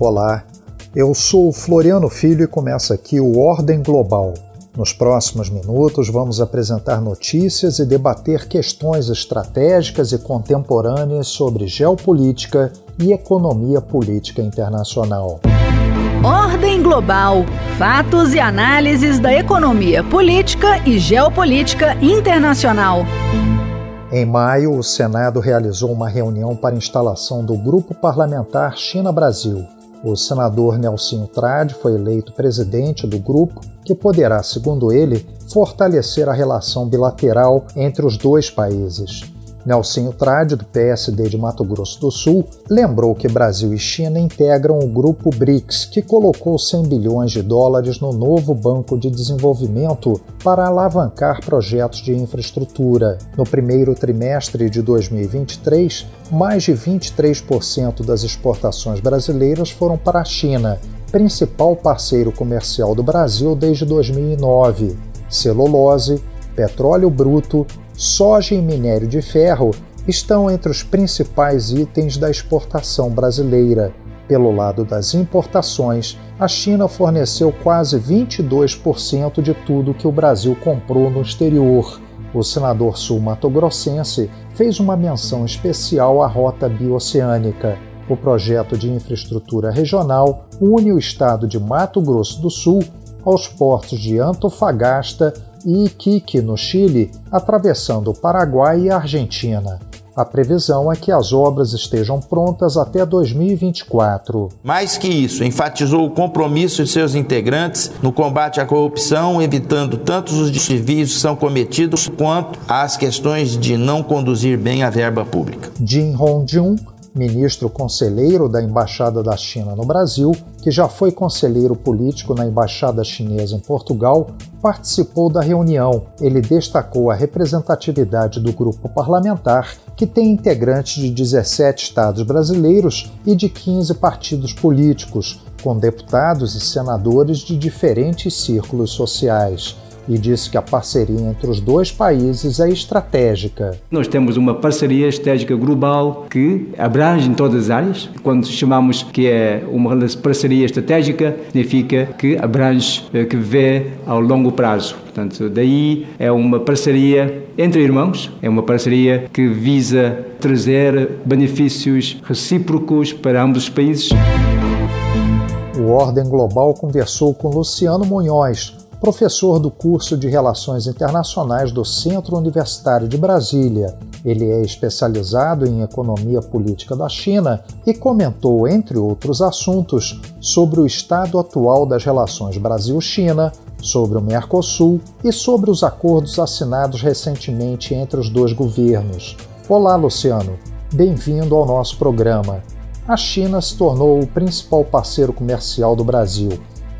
Olá, eu sou Floriano Filho e começa aqui o Ordem Global. Nos próximos minutos, vamos apresentar notícias e debater questões estratégicas e contemporâneas sobre geopolítica e economia política internacional. Ordem Global Fatos e análises da economia política e geopolítica internacional. Em maio, o Senado realizou uma reunião para instalação do Grupo Parlamentar China-Brasil. O senador Nelson Trade foi eleito presidente do grupo, que poderá, segundo ele, fortalecer a relação bilateral entre os dois países. Nelsinho Trade, do PSD de Mato Grosso do Sul, lembrou que Brasil e China integram o grupo BRICS, que colocou 100 bilhões de dólares no novo Banco de Desenvolvimento para alavancar projetos de infraestrutura. No primeiro trimestre de 2023, mais de 23% das exportações brasileiras foram para a China, principal parceiro comercial do Brasil desde 2009. Celulose, petróleo bruto, soja e minério de ferro estão entre os principais itens da exportação brasileira. Pelo lado das importações, a China forneceu quase 22% de tudo que o Brasil comprou no exterior. O senador sul-mato-grossense fez uma menção especial à rota bioceânica. O projeto de infraestrutura regional une o estado de Mato Grosso do Sul aos portos de Antofagasta e Iquique, no Chile, atravessando o Paraguai e a Argentina. A previsão é que as obras estejam prontas até 2024. Mais que isso, enfatizou o compromisso de seus integrantes no combate à corrupção, evitando tantos os desvios que são cometidos quanto as questões de não conduzir bem a verba pública. Jin Hongjun ministro conselheiro da Embaixada da China no Brasil, que já foi conselheiro político na Embaixada Chinesa em Portugal, participou da reunião. Ele destacou a representatividade do grupo parlamentar, que tem integrantes de 17 estados brasileiros e de 15 partidos políticos, com deputados e senadores de diferentes círculos sociais e disse que a parceria entre os dois países é estratégica. Nós temos uma parceria estratégica global que abrange em todas as áreas. Quando chamamos que é uma parceria estratégica, significa que abrange, eh, que vê ao longo prazo. Portanto, daí é uma parceria entre irmãos, é uma parceria que visa trazer benefícios recíprocos para ambos os países. O Ordem Global conversou com Luciano Munhoz, professor do curso de Relações Internacionais do Centro Universitário de Brasília. Ele é especializado em economia política da China e comentou, entre outros assuntos, sobre o estado atual das relações Brasil-China, sobre o Mercosul e sobre os acordos assinados recentemente entre os dois governos. Olá, Luciano. Bem-vindo ao nosso programa. A China se tornou o principal parceiro comercial do Brasil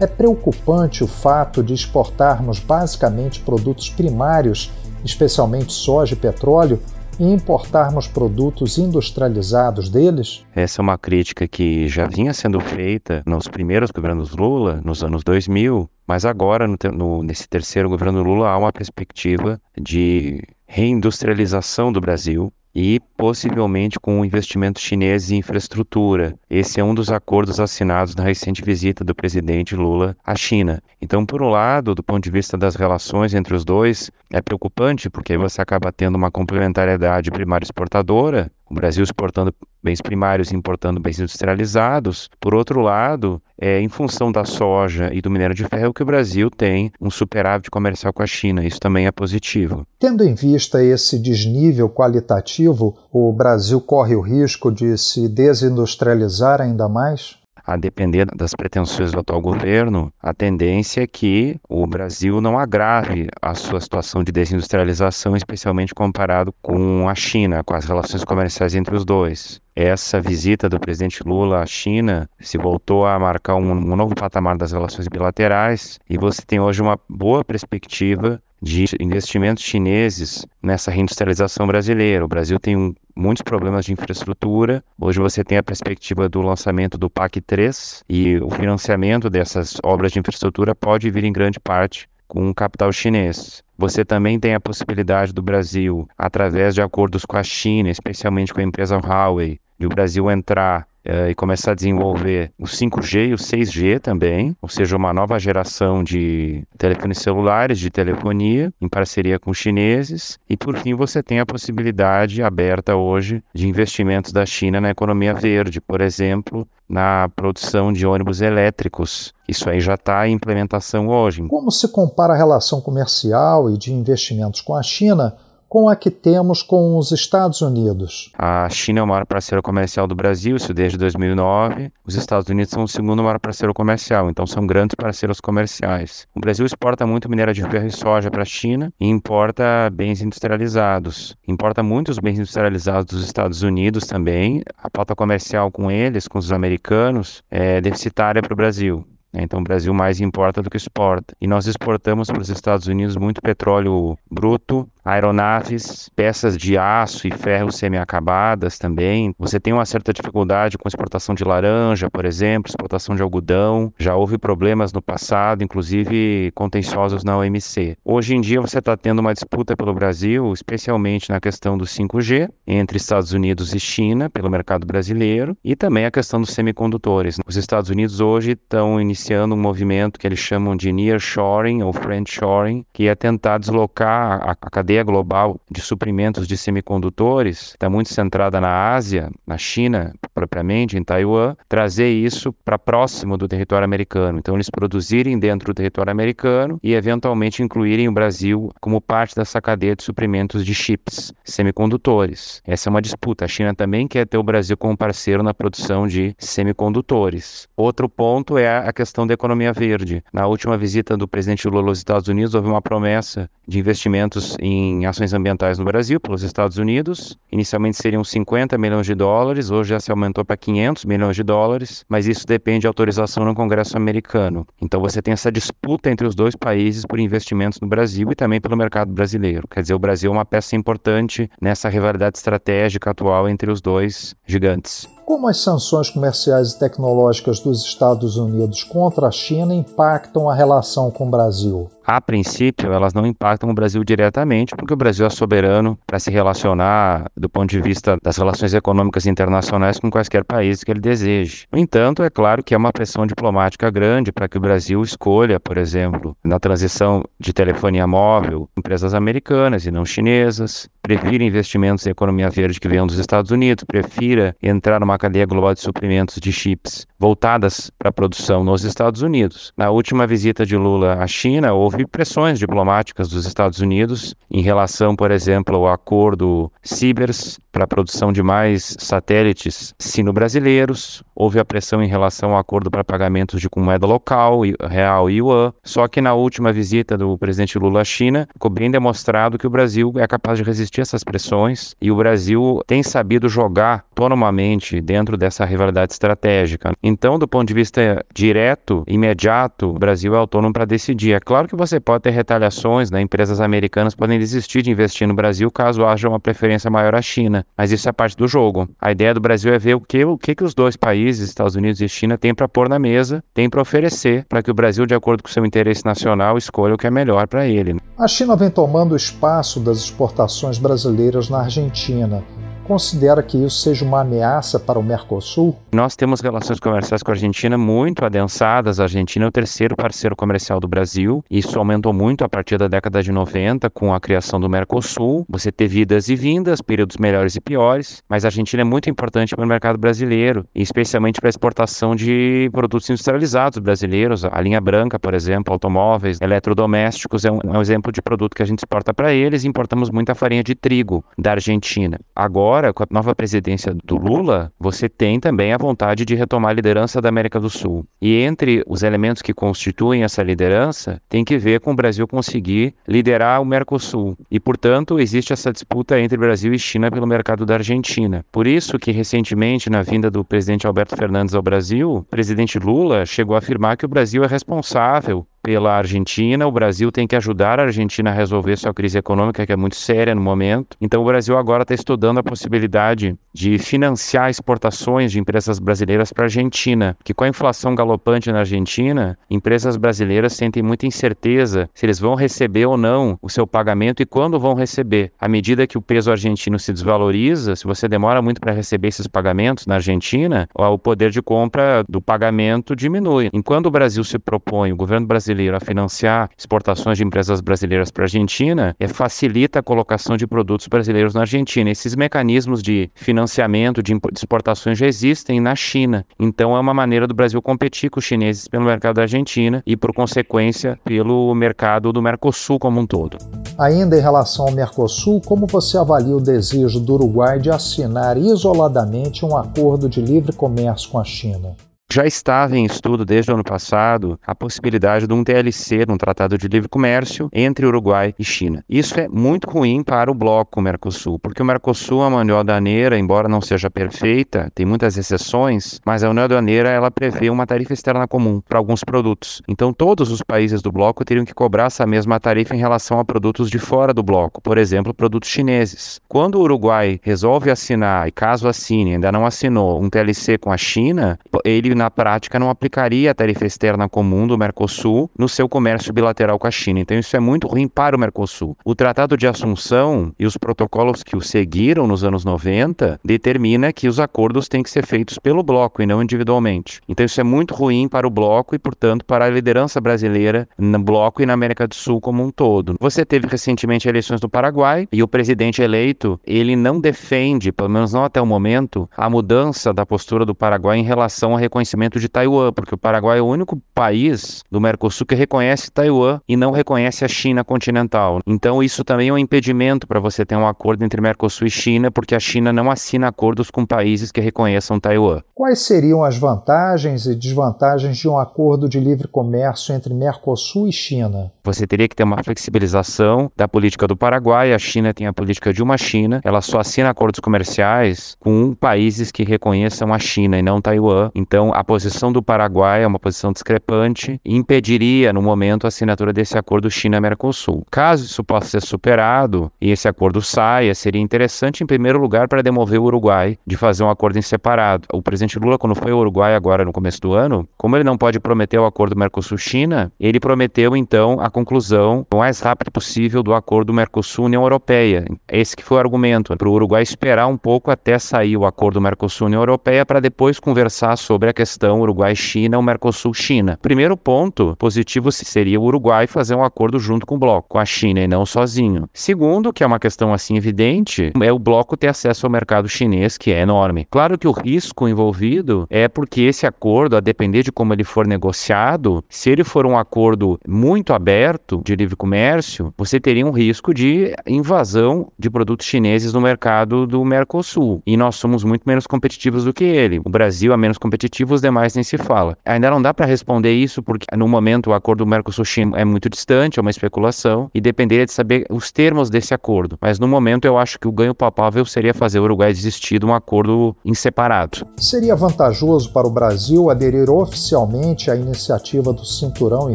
é preocupante o fato de exportarmos basicamente produtos primários, especialmente soja e petróleo, e importarmos produtos industrializados deles? Essa é uma crítica que já vinha sendo feita nos primeiros governos Lula, nos anos 2000, mas agora, no, no, nesse terceiro governo Lula, há uma perspectiva de reindustrialização do Brasil e possivelmente com um investimento chinês em infraestrutura. Esse é um dos acordos assinados na recente visita do presidente Lula à China. Então, por um lado, do ponto de vista das relações entre os dois, é preocupante porque aí você acaba tendo uma complementariedade primária exportadora o Brasil exportando bens primários importando bens industrializados. Por outro lado, é, em função da soja e do minério de ferro, que o Brasil tem um superávit comercial com a China. Isso também é positivo. Tendo em vista esse desnível qualitativo, o Brasil corre o risco de se desindustrializar ainda mais? A depender das pretensões do atual governo, a tendência é que o Brasil não agrave a sua situação de desindustrialização, especialmente comparado com a China, com as relações comerciais entre os dois. Essa visita do presidente Lula à China se voltou a marcar um, um novo patamar das relações bilaterais e você tem hoje uma boa perspectiva de investimentos chineses nessa reindustrialização brasileira. O Brasil tem um, muitos problemas de infraestrutura. Hoje você tem a perspectiva do lançamento do PAC 3 e o financiamento dessas obras de infraestrutura pode vir em grande parte com um capital chinês. Você também tem a possibilidade do Brasil, através de acordos com a China, especialmente com a empresa Huawei, de o Brasil entrar e começar a desenvolver o 5G e o 6G também, ou seja, uma nova geração de telefones celulares, de telefonia, em parceria com os chineses. E por fim, você tem a possibilidade aberta hoje de investimentos da China na economia verde, por exemplo, na produção de ônibus elétricos. Isso aí já está em implementação hoje. Como se compara a relação comercial e de investimentos com a China com a que temos com os Estados Unidos? A China é o maior parceiro comercial do Brasil, isso desde 2009. Os Estados Unidos são o segundo maior parceiro comercial, então são grandes parceiros comerciais. O Brasil exporta muito minério de ferro e soja para a China e importa bens industrializados. Importa muitos bens industrializados dos Estados Unidos também. A pauta comercial com eles, com os americanos, é deficitária para o Brasil. Né? Então o Brasil mais importa do que exporta. E nós exportamos para os Estados Unidos muito petróleo bruto, aeronaves, peças de aço e ferro semi-acabadas também. Você tem uma certa dificuldade com exportação de laranja, por exemplo, exportação de algodão. Já houve problemas no passado, inclusive contenciosos na OMC. Hoje em dia você está tendo uma disputa pelo Brasil, especialmente na questão do 5G, entre Estados Unidos e China, pelo mercado brasileiro, e também a questão dos semicondutores. Os Estados Unidos hoje estão iniciando um movimento que eles chamam de nearshoring ou friendshoring, que é tentar deslocar a, a cadeia global de suprimentos de semicondutores, está muito centrada na Ásia, na China propriamente, em Taiwan, trazer isso para próximo do território americano. Então, eles produzirem dentro do território americano e, eventualmente, incluírem o Brasil como parte dessa cadeia de suprimentos de chips, semicondutores. Essa é uma disputa. A China também quer ter o Brasil como parceiro na produção de semicondutores. Outro ponto é a questão da economia verde. Na última visita do presidente Lula aos Estados Unidos, houve uma promessa de investimentos em ações ambientais no Brasil pelos Estados Unidos. Inicialmente seriam 50 milhões de dólares, hoje já se aumentou para 500 milhões de dólares, mas isso depende de autorização no Congresso americano. Então você tem essa disputa entre os dois países por investimentos no Brasil e também pelo mercado brasileiro. Quer dizer, o Brasil é uma peça importante nessa rivalidade estratégica atual entre os dois gigantes. Como as sanções comerciais e tecnológicas dos Estados Unidos contra a China impactam a relação com o Brasil? A princípio, elas não impactam o Brasil diretamente, porque o Brasil é soberano para se relacionar do ponto de vista das relações econômicas internacionais com quaisquer países que ele deseje. No entanto, é claro que é uma pressão diplomática grande para que o Brasil escolha, por exemplo, na transição de telefonia móvel, empresas americanas e não chinesas, prefira investimentos em economia verde que venham dos Estados Unidos, prefira entrar numa cadeia global de suprimentos de chips voltadas para a produção nos Estados Unidos. Na última visita de Lula à China, houve pressões diplomáticas dos Estados Unidos em relação, por exemplo, ao acordo CIBERS para a produção de mais satélites sino-brasileiros. Houve a pressão em relação ao acordo para pagamentos de moeda local, real e yuan. Só que na última visita do presidente Lula à China, ficou bem demonstrado que o Brasil é capaz de resistir a essas pressões e o Brasil tem sabido jogar autonomamente dentro dessa rivalidade estratégica. Então, do ponto de vista direto, imediato, o Brasil é autônomo para decidir. É claro que você pode ter retaliações, né? empresas americanas podem desistir de investir no Brasil caso haja uma preferência maior à China, mas isso é parte do jogo. A ideia do Brasil é ver o que, o que, que os dois países, Estados Unidos e China, têm para pôr na mesa, têm para oferecer, para que o Brasil, de acordo com seu interesse nacional, escolha o que é melhor para ele. A China vem tomando o espaço das exportações brasileiras na Argentina considera que isso seja uma ameaça para o Mercosul? Nós temos relações comerciais com a Argentina muito adensadas. A Argentina é o terceiro parceiro comercial do Brasil. Isso aumentou muito a partir da década de 90 com a criação do Mercosul. Você teve idas e vindas, períodos melhores e piores, mas a Argentina é muito importante para o mercado brasileiro, especialmente para a exportação de produtos industrializados brasileiros. A linha branca, por exemplo, automóveis, eletrodomésticos, é um, é um exemplo de produto que a gente exporta para eles. Importamos muita farinha de trigo da Argentina. Agora, agora, com a nova presidência do Lula, você tem também a vontade de retomar a liderança da América do Sul. E entre os elementos que constituem essa liderança, tem que ver com o Brasil conseguir liderar o Mercosul. E, portanto, existe essa disputa entre Brasil e China pelo mercado da Argentina. Por isso que, recentemente, na vinda do presidente Alberto Fernandes ao Brasil, o presidente Lula chegou a afirmar que o Brasil é responsável pela Argentina. O Brasil tem que ajudar a Argentina a resolver sua crise econômica, que é muito séria no momento. Então, o Brasil agora está estudando a possibilidade de financiar exportações de empresas brasileiras para a Argentina, que com a inflação galopante na Argentina, empresas brasileiras sentem muita incerteza se eles vão receber ou não o seu pagamento e quando vão receber. À medida que o peso argentino se desvaloriza, se você demora muito para receber esses pagamentos na Argentina, o poder de compra do pagamento diminui. Enquanto o Brasil se propõe, o governo brasileiro, a financiar exportações de empresas brasileiras para a Argentina, é, facilita a colocação de produtos brasileiros na Argentina. Esses mecanismos de financiamento de exportações já existem na China. Então é uma maneira do Brasil competir com os chineses pelo mercado da Argentina e, por consequência, pelo mercado do Mercosul como um todo. Ainda em relação ao Mercosul, como você avalia o desejo do Uruguai de assinar isoladamente um acordo de livre comércio com a China? Já estava em estudo desde o ano passado a possibilidade de um TLC, um Tratado de Livre Comércio, entre Uruguai e China. Isso é muito ruim para o bloco Mercosul, porque o Mercosul, a União Aduaneira, embora não seja perfeita, tem muitas exceções, mas a União Aduaneira ela prevê uma tarifa externa comum para alguns produtos. Então, todos os países do bloco teriam que cobrar essa mesma tarifa em relação a produtos de fora do bloco, por exemplo, produtos chineses. Quando o Uruguai resolve assinar, e caso assine, ainda não assinou, um TLC com a China, ele na prática não aplicaria a tarifa externa comum do Mercosul no seu comércio bilateral com a China. Então isso é muito ruim para o Mercosul. O Tratado de Assunção e os protocolos que o seguiram nos anos 90 determina que os acordos têm que ser feitos pelo bloco e não individualmente. Então isso é muito ruim para o bloco e, portanto, para a liderança brasileira no bloco e na América do Sul como um todo. Você teve recentemente eleições do Paraguai e o presidente eleito, ele não defende, pelo menos não até o momento, a mudança da postura do Paraguai em relação ao reconhecimento reconhecimento de Taiwan, porque o Paraguai é o único país do Mercosul que reconhece Taiwan e não reconhece a China continental. Então isso também é um impedimento para você ter um acordo entre Mercosul e China, porque a China não assina acordos com países que reconheçam Taiwan. Quais seriam as vantagens e desvantagens de um acordo de livre comércio entre Mercosul e China? Você teria que ter uma flexibilização da política do Paraguai. A China tem a política de uma China. Ela só assina acordos comerciais com países que reconheçam a China e não Taiwan. Então, a posição do Paraguai é uma posição discrepante e impediria, no momento, a assinatura desse acordo China-Mercosul. Caso isso possa ser superado e esse acordo saia, seria interessante, em primeiro lugar, para demover o Uruguai de fazer um acordo em separado. O presidente Lula, quando foi ao Uruguai agora no começo do ano, como ele não pode prometer o acordo Mercosul-China, ele prometeu, então, a conclusão o mais rápido possível do acordo Mercosul-União Europeia. Esse que foi o argumento, para o Uruguai esperar um pouco até sair o acordo Mercosul-União Europeia para depois conversar sobre a questão questão Uruguai-China ou Mercosul-China. Primeiro ponto positivo seria o Uruguai fazer um acordo junto com o bloco, com a China e não sozinho. Segundo, que é uma questão assim evidente, é o bloco ter acesso ao mercado chinês, que é enorme. Claro que o risco envolvido é porque esse acordo, a depender de como ele for negociado, se ele for um acordo muito aberto de livre comércio, você teria um risco de invasão de produtos chineses no mercado do Mercosul. E nós somos muito menos competitivos do que ele. O Brasil é menos competitivo, os demais nem se fala. Ainda não dá para responder isso porque no momento o acordo do Mercosul-China é muito distante, é uma especulação e dependeria de saber os termos desse acordo. Mas no momento eu acho que o ganho palpável seria fazer o Uruguai desistir de um acordo em separado. Seria vantajoso para o Brasil aderir oficialmente à iniciativa do Cinturão e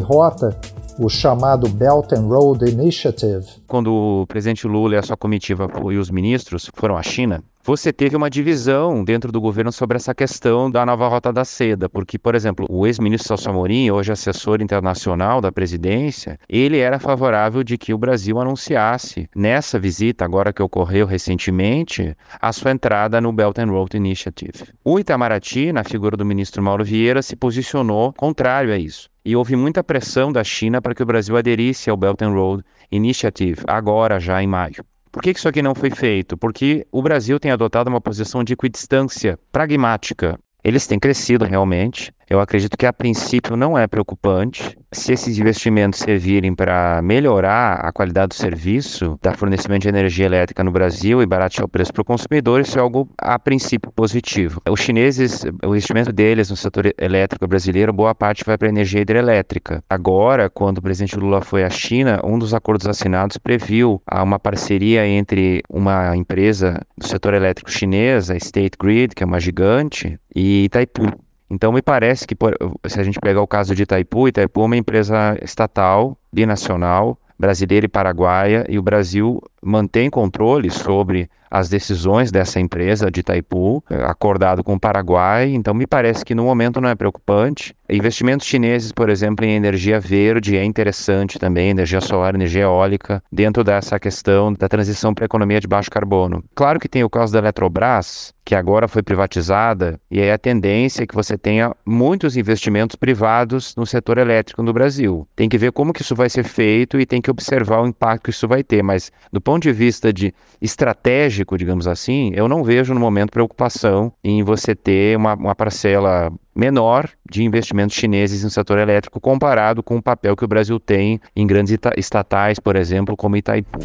Rota o chamado Belt and Road Initiative. Quando o presidente Lula e a sua comitiva e os ministros foram à China, você teve uma divisão dentro do governo sobre essa questão da nova rota da seda, porque, por exemplo, o ex-ministro Celso Amorim, hoje assessor internacional da presidência, ele era favorável de que o Brasil anunciasse nessa visita, agora que ocorreu recentemente, a sua entrada no Belt and Road Initiative. O Itamaraty, na figura do ministro Mauro Vieira, se posicionou contrário a isso. E houve muita pressão da China para que o Brasil aderisse ao Belt and Road Initiative, agora já em maio. Por que isso aqui não foi feito? Porque o Brasil tem adotado uma posição de equidistância pragmática. Eles têm crescido realmente, eu acredito que a princípio não é preocupante. Se esses investimentos servirem para melhorar a qualidade do serviço, dar fornecimento de energia elétrica no Brasil e baratear o preço para o consumidor, isso é algo a princípio positivo. Os chineses, o investimento deles no setor elétrico brasileiro, boa parte vai para a energia hidrelétrica. Agora, quando o presidente Lula foi à China, um dos acordos assinados previu uma parceria entre uma empresa do setor elétrico chinesa, a State Grid, que é uma gigante, e Itaipu Então, me parece que, por, se a gente pegar o caso de Itaipu, Itaipu é uma empresa estatal, binacional, brasileira e paraguaia, e o Brasil mantém controle sobre as decisões dessa empresa de Itaipu, acordado com o Paraguai, então me parece que no momento não é preocupante. Investimentos chineses, por exemplo, em energia verde é interessante também, energia solar, energia eólica, dentro dessa questão da transição para a economia de baixo carbono. Claro que tem o caso da Eletrobras, que agora foi privatizada, e é a tendência que você tenha muitos investimentos privados no setor elétrico no Brasil. Tem que ver como que isso vai ser feito e tem que observar o impacto que isso vai ter, mas do ponto de vista de estratégico, digamos assim, eu não vejo no momento preocupação em você ter uma, uma parcela menor de investimentos chineses no setor elétrico comparado com o papel que o Brasil tem em grandes estatais, por exemplo, como Itaipu.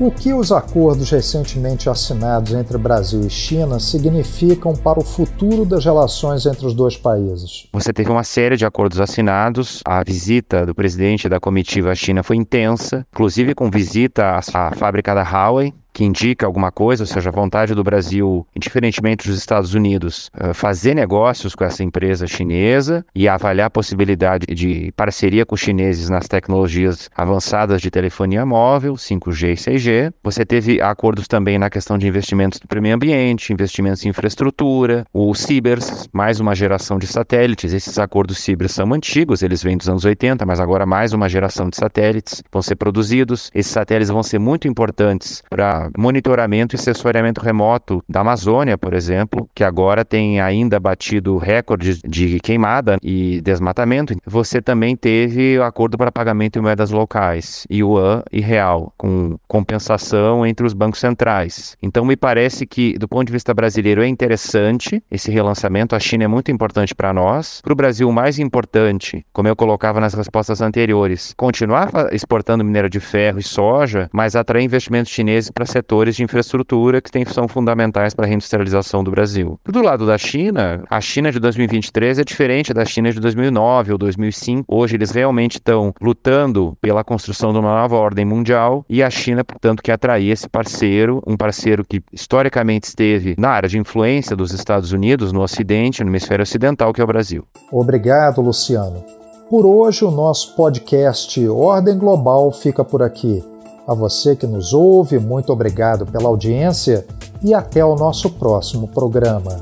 O que os acordos recentemente assinados entre Brasil e China significam para o futuro das relações entre os dois países? Você teve uma série de acordos assinados. A visita do presidente da comitiva à China foi intensa, inclusive com visita à fábrica da Huawei, que indica alguma coisa, ou seja, a vontade do Brasil, indiferentemente dos Estados Unidos, eh, fazer negócios com essa empresa chinesa e avaliar a possibilidade de parceria com os chineses nas tecnologias avançadas de telefonia móvel, 5G e 6G. Você teve acordos também na questão de investimentos no meio ambiente, investimentos em infraestrutura, o Cibers, mais uma geração de satélites. Esses acordos Cibers são antigos, eles vêm dos anos 80, mas agora mais uma geração de satélites vão ser produzidos. Esses satélites vão ser muito importantes para monitoramento e sensoriamento remoto da Amazônia, por exemplo, que agora tem ainda batido recordes de queimada e desmatamento. Você também teve acordo para pagamento em moedas locais, yuan e real, com compensação entre os bancos centrais. Então me parece que, do ponto de vista brasileiro, é interessante esse relançamento. A China é muito importante para nós. Para o Brasil, o mais importante, como eu colocava nas respostas anteriores, continuar exportando minério de ferro e soja, mas atrair investimentos chineses para setores de infraestrutura que tem, são fundamentais para a reindustrialização do Brasil. Do lado da China, a China de 2023 é diferente da China de 2009 ou 2005. Hoje eles realmente estão lutando pela construção de uma nova ordem mundial e a China, portanto, quer atrair esse parceiro, um parceiro que historicamente esteve na área de influência dos Estados Unidos no Ocidente, no hemisfério ocidental, que é o Brasil. Obrigado, Luciano. Por hoje, o nosso podcast Ordem Global fica por aqui. A você que nos ouve, muito obrigado pela audiência e até o nosso próximo programa.